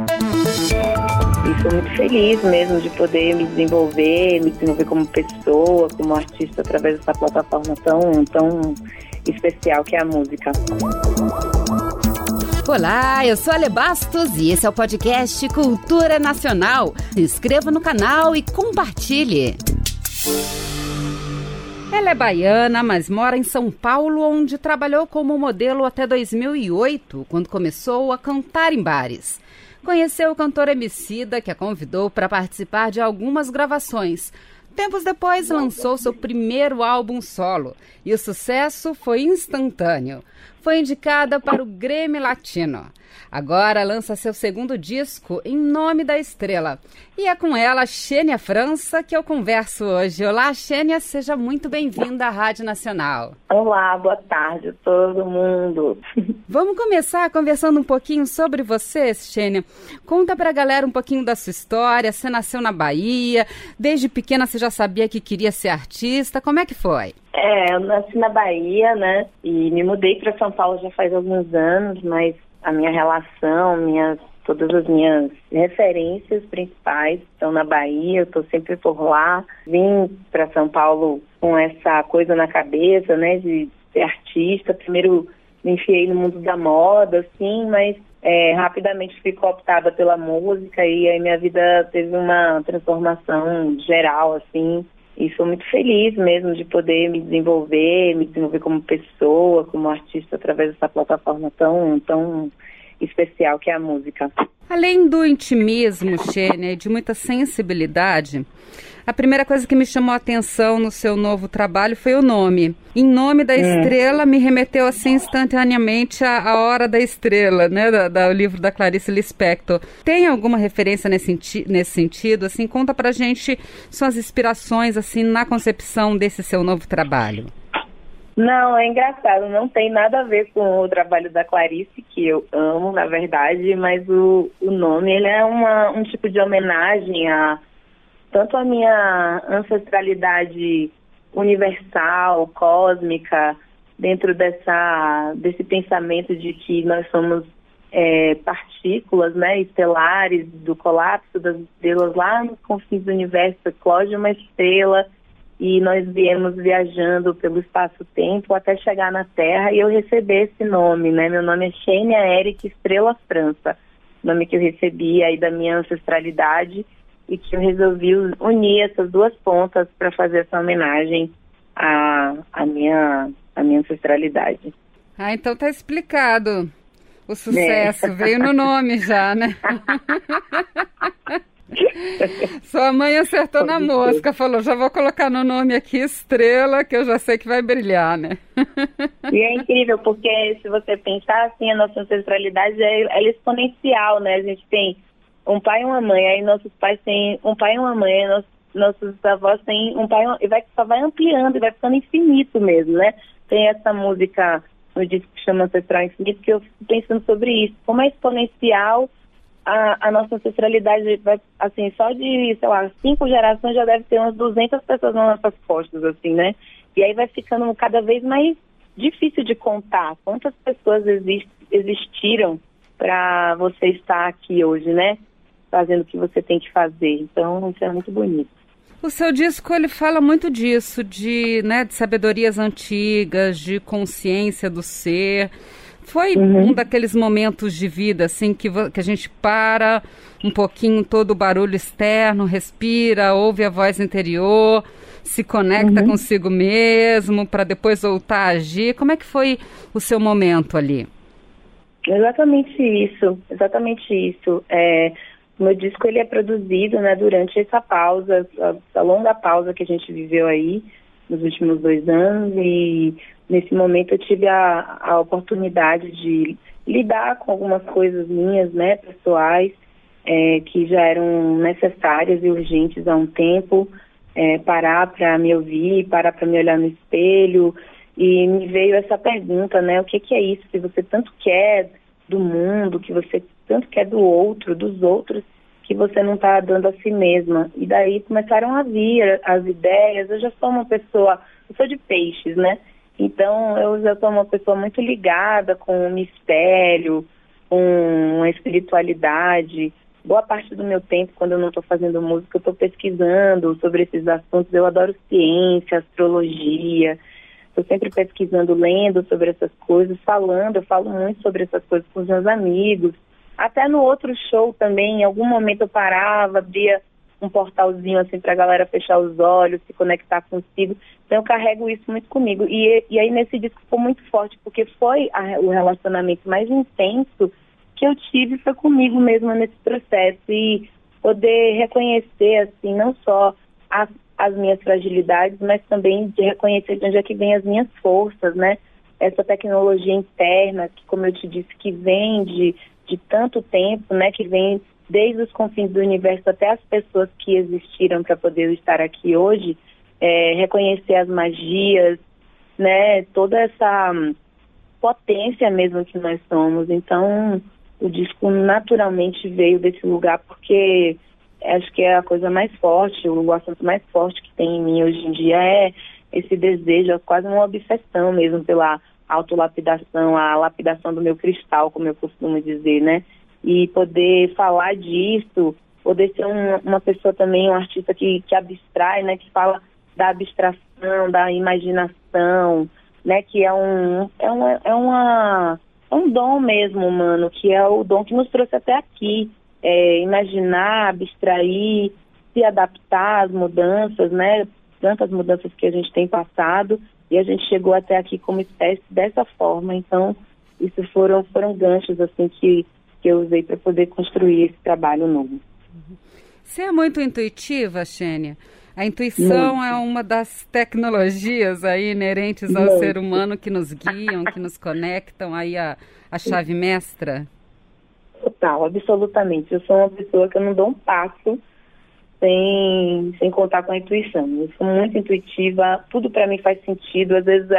E sou muito feliz mesmo de poder me desenvolver, me desenvolver como pessoa, como artista através dessa plataforma tão, tão especial que é a música. Olá, eu sou a Bastos e esse é o podcast Cultura Nacional. Se inscreva no canal e compartilhe. Ela é baiana, mas mora em São Paulo, onde trabalhou como modelo até 2008, quando começou a cantar em bares. Conheceu o cantor Emicida, que a convidou para participar de algumas gravações. Tempos depois, lançou seu primeiro álbum solo e o sucesso foi instantâneo. Foi indicada para o Grêmio Latino. Agora lança seu segundo disco, Em Nome da Estrela. E é com ela, Xênia França, que eu converso hoje. Olá, Xênia, seja muito bem-vinda à Rádio Nacional. Olá, boa tarde a todo mundo. Vamos começar conversando um pouquinho sobre você, Xênia. Conta pra galera um pouquinho da sua história. Você nasceu na Bahia, desde pequena você já sabia que queria ser artista. Como é que foi? É, eu nasci na Bahia, né? E me mudei para São Paulo já faz alguns anos, mas a minha relação, minhas, todas as minhas referências principais estão na Bahia, eu estou sempre por lá. Vim para São Paulo com essa coisa na cabeça, né, de ser artista. Primeiro me enfiei no mundo da moda, assim, mas é, rapidamente fui cooptada pela música e aí minha vida teve uma transformação geral, assim, e sou muito feliz mesmo de poder me desenvolver, me desenvolver como pessoa, como artista através dessa plataforma tão, tão especial que é a música. Além do intimismo, Xênia, e de muita sensibilidade, a primeira coisa que me chamou a atenção no seu novo trabalho foi o nome. Em nome da hum. estrela me remeteu assim instantaneamente à, à Hora da Estrela, né, da, da, o livro da Clarice Lispector. Tem alguma referência nesse, nesse sentido? Assim, conta pra gente suas inspirações assim na concepção desse seu novo trabalho. Não, é engraçado, não tem nada a ver com o trabalho da Clarice, que eu amo, na verdade, mas o, o nome ele é uma, um tipo de homenagem a tanto a minha ancestralidade universal, cósmica, dentro dessa, desse pensamento de que nós somos é, partículas né, estelares do colapso das estrelas lá nos confins do universo, eclode uma estrela e nós viemos viajando pelo espaço-tempo até chegar na Terra e eu recebi esse nome, né? Meu nome é Xênia Eric Estrela França, nome que eu recebi aí da minha ancestralidade e que eu resolvi unir essas duas pontas para fazer essa homenagem à, à, minha, à minha ancestralidade. Ah, então tá explicado. O sucesso é. veio no nome já, né? Sua mãe acertou na mosca, falou: já vou colocar no nome aqui estrela, que eu já sei que vai brilhar, né? E é incrível, porque se você pensar assim, a nossa ancestralidade é, é exponencial, né? A gente tem um pai e uma mãe, aí nossos pais têm um pai e uma mãe, nossos, nossos avós têm um pai e vai, só vai ampliando e vai ficando infinito mesmo, né? Tem essa música no disco que chama Ancestral Infinito, que eu fico pensando sobre isso, como é exponencial a, a, nossa ancestralidade vai, assim, só de, sei lá, cinco gerações já deve ter umas 200 pessoas nas nossas costas, assim, né? E aí vai ficando cada vez mais difícil de contar quantas pessoas exist, existiram para você estar aqui hoje, né? Fazendo o que você tem que fazer. Então, isso é muito bonito. O seu disco ele fala muito disso, de, né, de sabedorias antigas, de consciência do ser. Foi uhum. um daqueles momentos de vida, assim, que, que a gente para um pouquinho todo o barulho externo, respira, ouve a voz interior, se conecta uhum. consigo mesmo, para depois voltar a agir. Como é que foi o seu momento ali? Exatamente isso, exatamente isso. É, o meu disco ele é produzido né, durante essa pausa, essa longa pausa que a gente viveu aí nos últimos dois anos e nesse momento eu tive a, a oportunidade de lidar com algumas coisas minhas, né, pessoais, é, que já eram necessárias e urgentes há um tempo, é, parar para me ouvir, parar para me olhar no espelho, e me veio essa pergunta, né, o que, que é isso que você tanto quer do mundo, que você tanto quer do outro, dos outros, que você não está dando a si mesma. E daí começaram a vir as ideias, eu já sou uma pessoa, eu sou de peixes, né, então, eu já sou uma pessoa muito ligada com o mistério, com a espiritualidade. Boa parte do meu tempo, quando eu não estou fazendo música, eu estou pesquisando sobre esses assuntos. Eu adoro ciência, astrologia. Estou sempre pesquisando, lendo sobre essas coisas, falando. Eu falo muito sobre essas coisas com os meus amigos. Até no outro show também, em algum momento eu parava, abria um portalzinho assim para a galera fechar os olhos, se conectar consigo. Então eu carrego isso muito comigo. E, e aí nesse disco ficou muito forte, porque foi a, o relacionamento mais intenso que eu tive foi comigo mesma nesse processo. E poder reconhecer, assim, não só as, as minhas fragilidades, mas também de reconhecer de onde é que vem as minhas forças, né? Essa tecnologia interna, que como eu te disse, que vem de, de tanto tempo, né? Que vem desde os confins do universo até as pessoas que existiram para poder estar aqui hoje, é, reconhecer as magias, né, toda essa potência mesmo que nós somos. Então, o disco naturalmente veio desse lugar porque acho que é a coisa mais forte, o assunto mais forte que tem em mim hoje em dia é esse desejo, é quase uma obsessão mesmo pela autolapidação, a lapidação do meu cristal, como eu costumo dizer, né? e poder falar disso, poder ser um, uma pessoa também, um artista que, que abstrai, né, que fala da abstração, da imaginação, né, que é um, é uma, é uma, é um dom mesmo humano, que é o dom que nos trouxe até aqui, é, imaginar, abstrair, se adaptar às mudanças, né, tantas mudanças que a gente tem passado, e a gente chegou até aqui como espécie dessa forma, então isso foram, foram ganchos, assim, que que eu usei para poder construir esse trabalho novo. Você é muito intuitiva, Xênia? A intuição muito. é uma das tecnologias aí inerentes ao muito. ser humano que nos guiam, que nos conectam aí a, a chave mestra? Total, absolutamente. Eu sou uma pessoa que eu não dou um passo sem, sem contar com a intuição. Eu sou muito intuitiva, tudo para mim faz sentido. Às vezes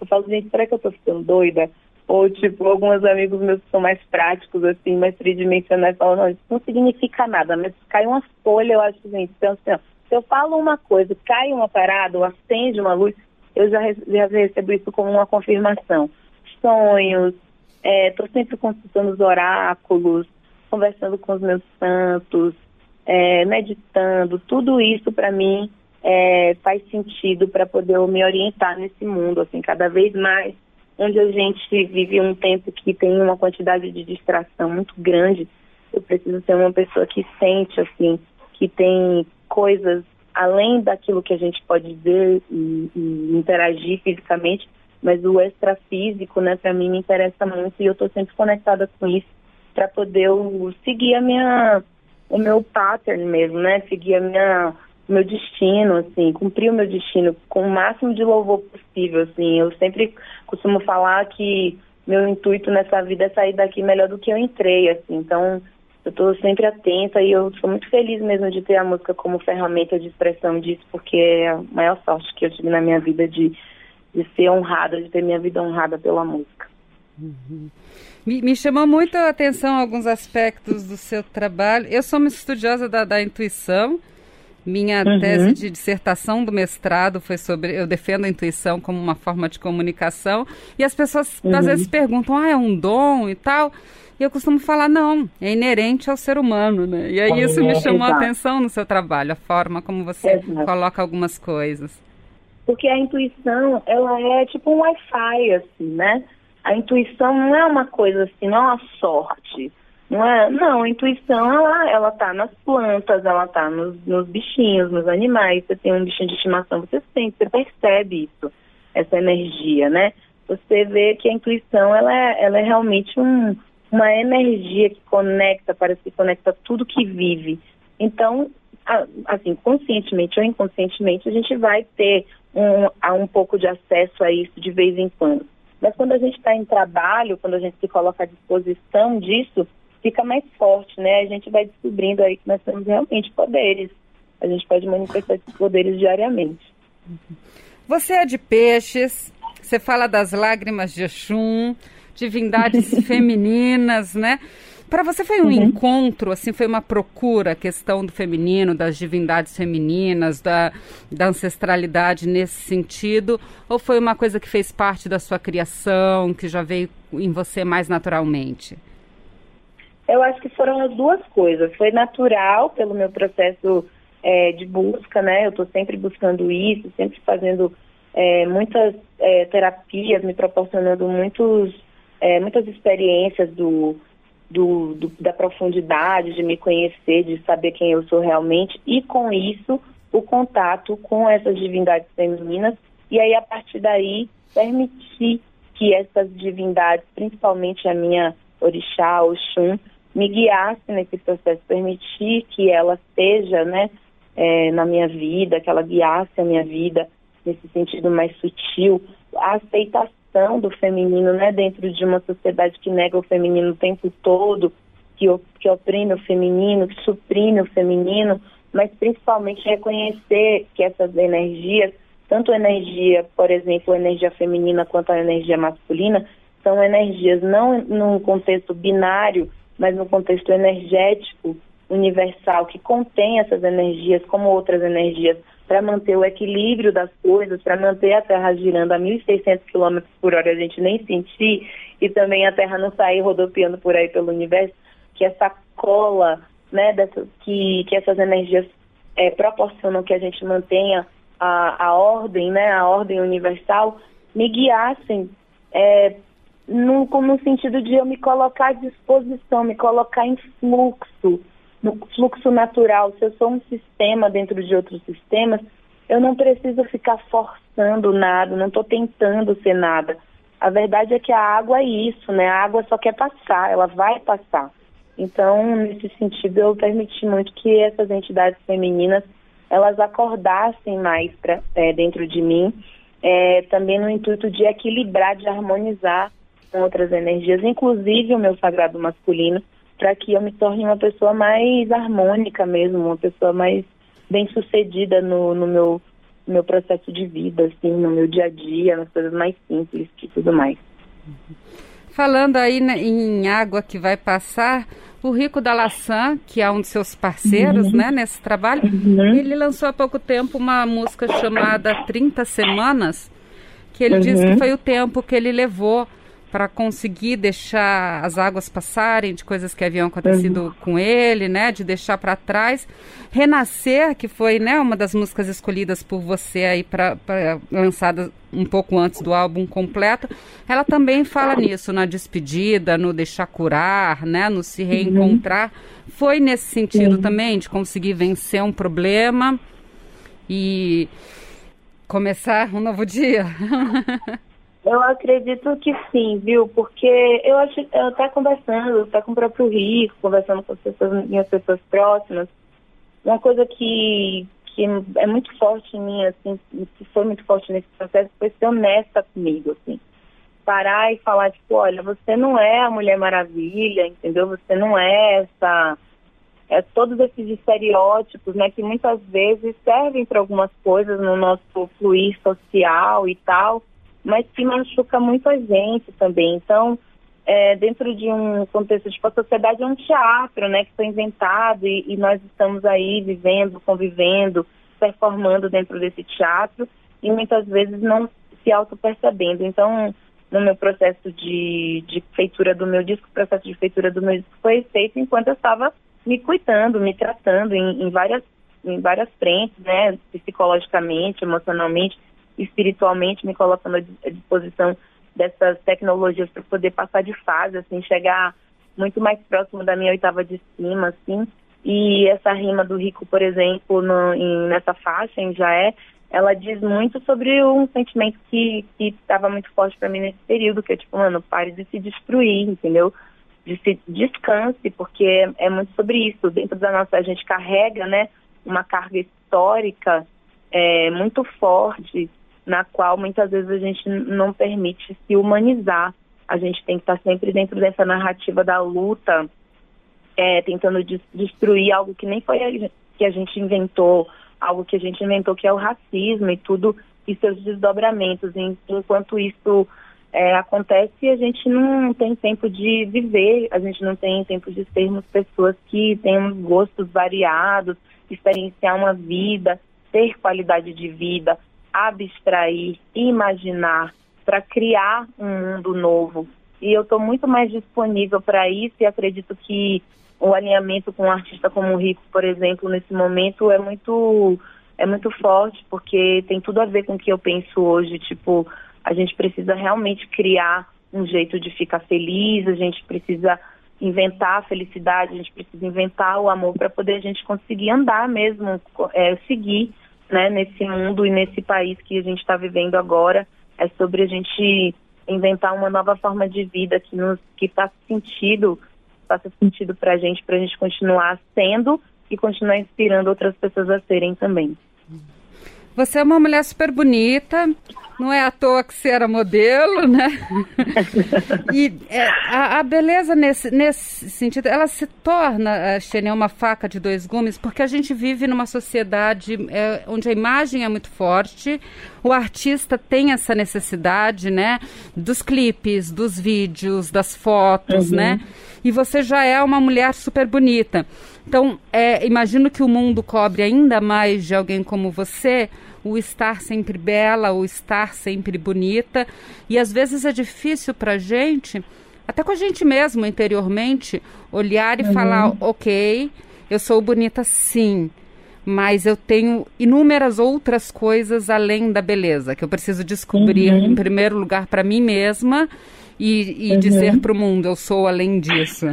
eu falo, gente, será que eu estou ficando doida? Ou, tipo, alguns amigos meus que são mais práticos, assim, mais tridimensionais, falam, não, isso não significa nada, mas cai uma folha, eu acho, gente, então, assim, se eu falo uma coisa, cai uma parada, ou acende uma luz, eu já, já recebo isso como uma confirmação. Sonhos, estou é, sempre consultando os oráculos, conversando com os meus santos, é, meditando, tudo isso para mim é, faz sentido para poder me orientar nesse mundo, assim, cada vez mais onde a gente vive um tempo que tem uma quantidade de distração muito grande, eu preciso ser uma pessoa que sente, assim, que tem coisas além daquilo que a gente pode ver e, e interagir fisicamente, mas o extrafísico, né, para mim me interessa muito e eu estou sempre conectada com isso para poder seguir a minha, o meu pattern mesmo, né, seguir a minha meu destino, assim, cumprir o meu destino com o máximo de louvor possível, assim. Eu sempre costumo falar que meu intuito nessa vida é sair daqui melhor do que eu entrei, assim. Então, eu estou sempre atenta e eu sou muito feliz mesmo de ter a música como ferramenta de expressão disso, porque é a maior sorte que eu tive na minha vida de, de ser honrada, de ter minha vida honrada pela música. Uhum. Me, me, chamou muito a atenção alguns aspectos do seu trabalho. Eu sou uma estudiosa da, da intuição, minha uhum. tese de dissertação do mestrado foi sobre. Eu defendo a intuição como uma forma de comunicação. E as pessoas uhum. às vezes perguntam, ah, é um dom e tal. E eu costumo falar, não, é inerente ao ser humano, né? E aí isso me chamou a atenção no seu trabalho, a forma como você Exato. coloca algumas coisas. Porque a intuição, ela é tipo um Wi-Fi, assim, né? A intuição não é uma coisa assim, não é uma sorte. Não é? Não, a intuição, ela, ela tá nas plantas, ela tá nos, nos bichinhos, nos animais. Você tem um bichinho de estimação, você sente, você percebe isso, essa energia, né? Você vê que a intuição, ela é, ela é realmente um, uma energia que conecta, parece que conecta tudo que vive. Então, assim, conscientemente ou inconscientemente, a gente vai ter um, um pouco de acesso a isso de vez em quando. Mas quando a gente está em trabalho, quando a gente se coloca à disposição disso, fica mais forte, né? A gente vai descobrindo aí que nós temos realmente poderes. A gente pode manifestar esses poderes diariamente. Você é de peixes, você fala das lágrimas de Exum, divindades femininas, né? Para você foi um uhum. encontro, assim, foi uma procura, a questão do feminino, das divindades femininas, da, da ancestralidade nesse sentido? Ou foi uma coisa que fez parte da sua criação, que já veio em você mais naturalmente? Eu acho que foram as duas coisas. Foi natural pelo meu processo é, de busca, né? Eu estou sempre buscando isso, sempre fazendo é, muitas é, terapias, me proporcionando muitos, é, muitas experiências do, do, do, da profundidade, de me conhecer, de saber quem eu sou realmente, e com isso o contato com essas divindades femininas, e aí a partir daí permitir que essas divindades, principalmente a minha orixá, Oxum, me guiasse nesse processo, permitir que ela seja, né, é, na minha vida, que ela guiasse a minha vida nesse sentido mais sutil, a aceitação do feminino, né, dentro de uma sociedade que nega o feminino o tempo todo, que, que oprime o feminino, que suprime o feminino, mas principalmente reconhecer que essas energias, tanto a energia, por exemplo, a energia feminina quanto a energia masculina, são energias não num contexto binário, mas no contexto energético universal que contém essas energias como outras energias para manter o equilíbrio das coisas, para manter a Terra girando a 1.600 km por hora, a gente nem sentir, e também a Terra não sair rodopiando por aí pelo universo, que essa cola, né, dessa, que, que essas energias é, proporcionam que a gente mantenha a, a ordem, né, a ordem universal, me guiassem é, no, no sentido de eu me colocar à disposição, me colocar em fluxo, no fluxo natural. Se eu sou um sistema dentro de outros sistemas, eu não preciso ficar forçando nada, não estou tentando ser nada. A verdade é que a água é isso, né? A água só quer passar, ela vai passar. Então, nesse sentido, eu permiti muito que essas entidades femininas elas acordassem mais pra, é, dentro de mim, é, também no intuito de equilibrar, de harmonizar com outras energias, inclusive o meu sagrado masculino, para que eu me torne uma pessoa mais harmônica mesmo, uma pessoa mais bem sucedida no, no meu, meu processo de vida, assim, no meu dia a dia, nas coisas mais simples e tudo mais. Falando aí em água que vai passar, o Rico da Laçã, que é um de seus parceiros uhum. né, nesse trabalho, uhum. ele lançou há pouco tempo uma música chamada 30 Semanas, que ele uhum. diz que foi o tempo que ele levou para conseguir deixar as águas passarem de coisas que haviam acontecido uhum. com ele, né, de deixar para trás. Renascer, que foi, né, uma das músicas escolhidas por você aí para lançada um pouco antes do álbum completo, ela também fala nisso, na despedida, no deixar curar, né, no se reencontrar. Uhum. Foi nesse sentido uhum. também de conseguir vencer um problema e começar um novo dia. Eu acredito que sim, viu? Porque eu acho, eu tá conversando, tá com o próprio Rico, conversando com as pessoas, minhas pessoas próximas. Uma coisa que, que é muito forte em mim, assim, que foi muito forte nesse processo, foi ser honesta comigo, assim. Parar e falar, tipo, olha, você não é a Mulher Maravilha, entendeu? Você não é essa é, todos esses estereótipos, né, que muitas vezes servem para algumas coisas no nosso fluir social e tal, mas que machuca muito a gente também. Então, é, dentro de um contexto, tipo, a sociedade é um teatro, né, que foi inventado e, e nós estamos aí vivendo, convivendo, performando dentro desse teatro e muitas vezes não se auto-percebendo. Então, no meu processo de, de feitura do meu disco, o processo de feitura do meu disco foi feito enquanto eu estava me cuidando, me tratando em, em, várias, em várias frentes, né, psicologicamente, emocionalmente, espiritualmente, me colocando à disposição dessas tecnologias para poder passar de fase, assim, chegar muito mais próximo da minha oitava de cima, assim. E essa rima do Rico, por exemplo, no, em, nessa faixa, em é ela diz muito sobre um sentimento que estava muito forte para mim nesse período, que é tipo, mano, pare de se destruir, entendeu? De se descanse, porque é, é muito sobre isso. Dentro da nossa, a gente carrega, né, uma carga histórica é, muito forte na qual muitas vezes a gente não permite se humanizar. A gente tem que estar sempre dentro dessa narrativa da luta, é, tentando de, destruir algo que nem foi a, que a gente inventou, algo que a gente inventou que é o racismo e tudo e seus desdobramentos. Enquanto isso é, acontece, a gente não tem tempo de viver, a gente não tem tempo de sermos pessoas que têm gostos variados, experienciar uma vida, ter qualidade de vida, abstrair, imaginar, para criar um mundo novo, e eu estou muito mais disponível para isso e acredito que o alinhamento com um artista como o Rico, por exemplo, nesse momento é muito é muito forte porque tem tudo a ver com o que eu penso hoje, tipo, a gente precisa realmente criar um jeito de ficar feliz, a gente precisa inventar a felicidade, a gente precisa inventar o amor para poder a gente conseguir andar mesmo, é, seguir né, nesse mundo e nesse país que a gente está vivendo agora. É sobre a gente inventar uma nova forma de vida que nos que faça sentido, faça sentido para a gente, para a gente continuar sendo e continuar inspirando outras pessoas a serem também. Você é uma mulher super bonita, não é à toa que você era modelo, né? e é, a, a, beleza nesse, nesse sentido, ela se torna, Xenia, uma faca de dois gumes, porque a gente vive numa sociedade é, onde a imagem é muito forte, o artista tem essa necessidade, né? Dos clipes, dos vídeos, das fotos, uhum. né? E você já é uma mulher super bonita. Então, é, imagino que o mundo cobre ainda mais de alguém como você o estar sempre bela, o estar sempre bonita. E às vezes é difícil para a gente, até com a gente mesmo interiormente, olhar e uhum. falar: ok, eu sou bonita sim, mas eu tenho inúmeras outras coisas além da beleza que eu preciso descobrir, uhum. em primeiro lugar, para mim mesma e, e uhum. dizer para o mundo: eu sou além disso.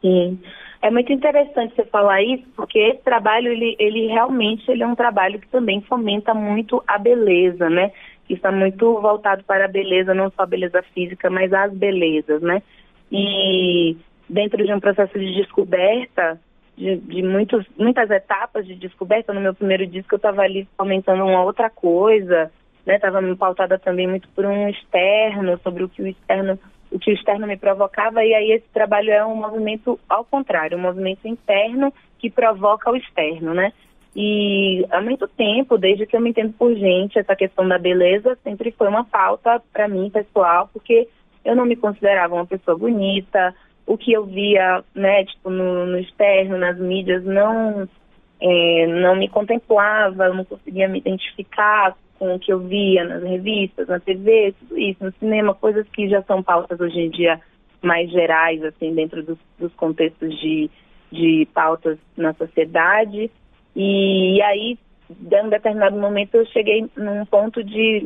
Sim. É muito interessante você falar isso, porque esse trabalho, ele, ele realmente ele é um trabalho que também fomenta muito a beleza, né? Que está muito voltado para a beleza, não só a beleza física, mas as belezas, né? E dentro de um processo de descoberta, de, de muitos, muitas etapas de descoberta, no meu primeiro disco eu estava ali fomentando uma outra coisa? Estava me pautada também muito por um externo, sobre o que o externo o que o externo me provocava, e aí esse trabalho é um movimento ao contrário, um movimento interno que provoca o externo, né? E há muito tempo, desde que eu me entendo por gente, essa questão da beleza sempre foi uma pauta para mim, pessoal, porque eu não me considerava uma pessoa bonita, o que eu via, né, tipo, no, no externo, nas mídias, não, é, não me contemplava, eu não conseguia me identificar com o que eu via nas revistas, na TV, tudo isso, no cinema, coisas que já são pautas hoje em dia mais gerais, assim, dentro dos, dos contextos de, de pautas na sociedade. E, e aí, em um determinado momento, eu cheguei num ponto de,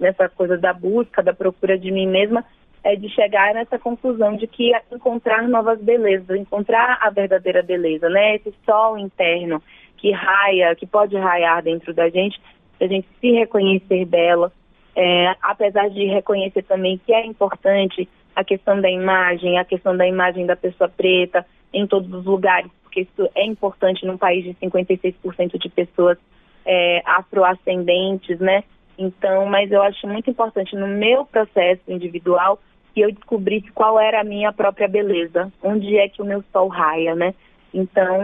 nessa coisa da busca, da procura de mim mesma, é de chegar nessa conclusão de que encontrar novas belezas, encontrar a verdadeira beleza, né? Esse sol interno que raia, que pode raiar dentro da gente, a gente se reconhecer dela, é, apesar de reconhecer também que é importante a questão da imagem, a questão da imagem da pessoa preta em todos os lugares, porque isso é importante num país de 56% de pessoas é, afroascendentes, né? Então, mas eu acho muito importante no meu processo individual que eu descobrisse qual era a minha própria beleza, onde é que o meu sol raia, né? Então,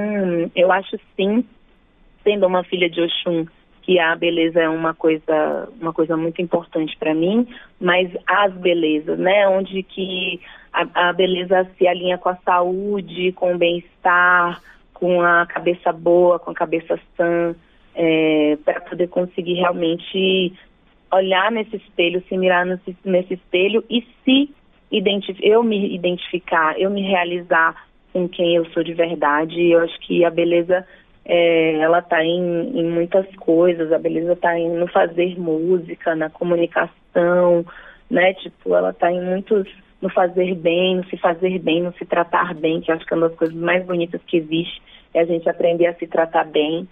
eu acho sim, sendo uma filha de Oxum, que a beleza é uma coisa, uma coisa muito importante para mim, mas as belezas, né? Onde que a, a beleza se alinha com a saúde, com o bem-estar, com a cabeça boa, com a cabeça sã, é, para poder conseguir realmente olhar nesse espelho, se mirar nesse, nesse espelho e se eu me identificar, eu me realizar com quem eu sou de verdade. Eu acho que a beleza é, ela está em, em, muitas coisas, a beleza está no fazer música, na comunicação, né? Tipo, ela está em muitos, no fazer bem, no se fazer bem, no se tratar bem, que acho que é uma das coisas mais bonitas que existe, é a gente aprender a se tratar bem,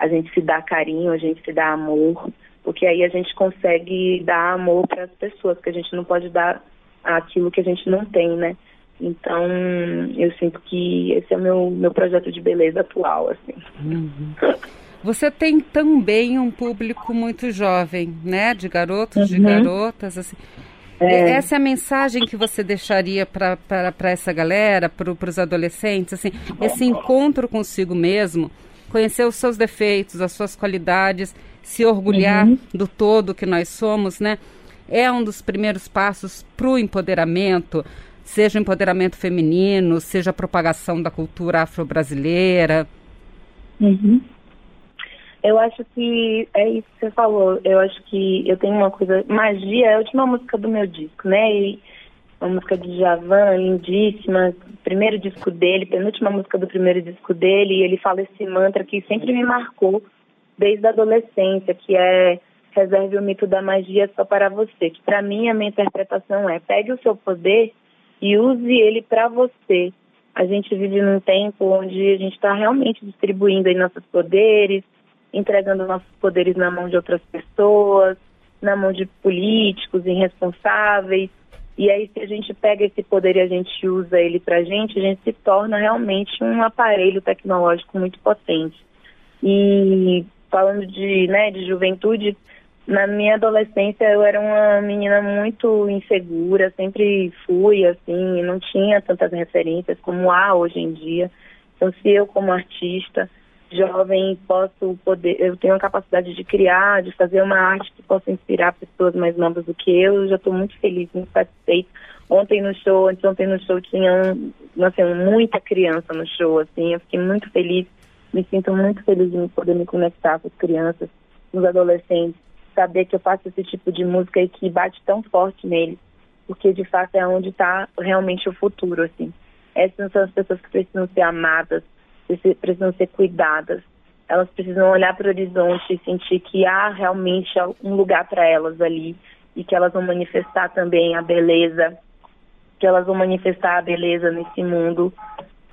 a gente se dar carinho, a gente se dar amor, porque aí a gente consegue dar amor para as pessoas, que a gente não pode dar aquilo que a gente não tem, né? Então, eu sinto que esse é o meu, meu projeto de beleza atual, assim. Uhum. Você tem também um público muito jovem, né? De garotos, uhum. de garotas, assim. É. Essa é a mensagem que você deixaria para essa galera, para os adolescentes, assim, esse encontro consigo mesmo, conhecer os seus defeitos, as suas qualidades, se orgulhar uhum. do todo que nós somos, né? É um dos primeiros passos para o empoderamento, seja empoderamento feminino, seja propagação da cultura afro-brasileira? Uhum. Eu acho que é isso que você falou. Eu acho que eu tenho uma coisa. Magia é a última música do meu disco, né? E uma música de Javan, lindíssima, primeiro disco dele, penúltima música do primeiro disco dele, e ele fala esse mantra que sempre me marcou desde a adolescência, que é reserve o mito da magia só para você, que para mim a minha interpretação é pegue o seu poder e use ele para você. A gente vive num tempo onde a gente está realmente distribuindo aí nossos poderes, entregando nossos poderes na mão de outras pessoas, na mão de políticos irresponsáveis. E aí, se a gente pega esse poder e a gente usa ele para a gente, a gente se torna realmente um aparelho tecnológico muito potente. E falando de, né, de juventude, na minha adolescência eu era uma menina muito insegura, sempre fui assim, não tinha tantas referências como há hoje em dia. Então, se eu como artista jovem posso poder, eu tenho a capacidade de criar, de fazer uma arte que possa inspirar pessoas mais novas do que eu, eu já estou muito feliz, muito satisfeita. Ontem no show, antes ontem no show tinha assim, muita criança no show, assim, eu fiquei muito feliz, me sinto muito feliz de poder me conectar com as crianças, com os adolescentes, saber que eu faço esse tipo de música e que bate tão forte neles, porque de fato é onde está realmente o futuro, assim. Essas são as pessoas que precisam ser amadas, precisam ser cuidadas. Elas precisam olhar para o horizonte e sentir que há realmente um lugar para elas ali e que elas vão manifestar também a beleza, que elas vão manifestar a beleza nesse mundo,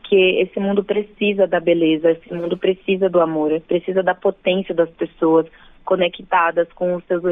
que esse mundo precisa da beleza, esse mundo precisa do amor, precisa da potência das pessoas conectadas com os seus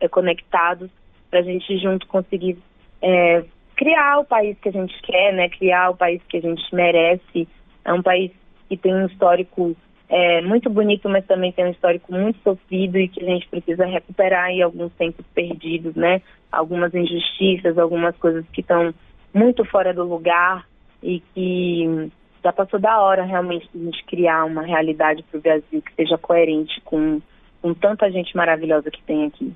eh, conectados para a gente junto conseguir é, criar o país que a gente quer, né? Criar o país que a gente merece. É um país que tem um histórico é, muito bonito, mas também tem um histórico muito sofrido e que a gente precisa recuperar em alguns tempos perdidos, né? Algumas injustiças, algumas coisas que estão muito fora do lugar e que já passou da hora realmente de a gente criar uma realidade para o Brasil que seja coerente com, com tanta gente maravilhosa que tem aqui.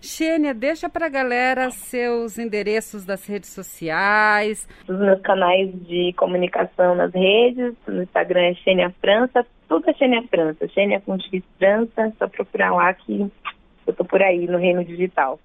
Xênia, deixa para a galera seus endereços das redes sociais. Os meus canais de comunicação nas redes, no Instagram é Xênia França, tudo é Xênia França. Xênia com X França, só procurar lá que eu tô por aí no Reino Digital.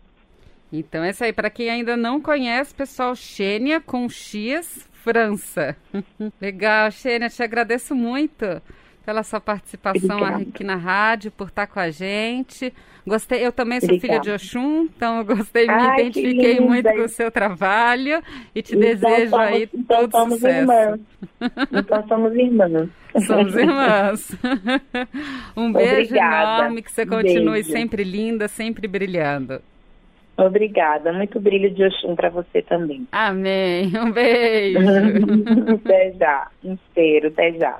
Então é isso aí, para quem ainda não conhece, pessoal, Xênia com X França. Legal, Xênia, te agradeço muito pela sua participação Obrigada. aqui na rádio, por estar com a gente. Gostei, eu também sou Obrigada. filha de Oxum, então eu gostei, Ai, me identifiquei muito com o seu trabalho e te então desejo somos, aí então todo somos sucesso. Irmãs. Então somos irmãs. Somos irmãs. um beijo Obrigada. enorme, que você continue beijo. sempre linda, sempre brilhando. Obrigada. Muito brilho de Oxum para você também. Amém. Um beijo. até já. Um cheiro. Até já.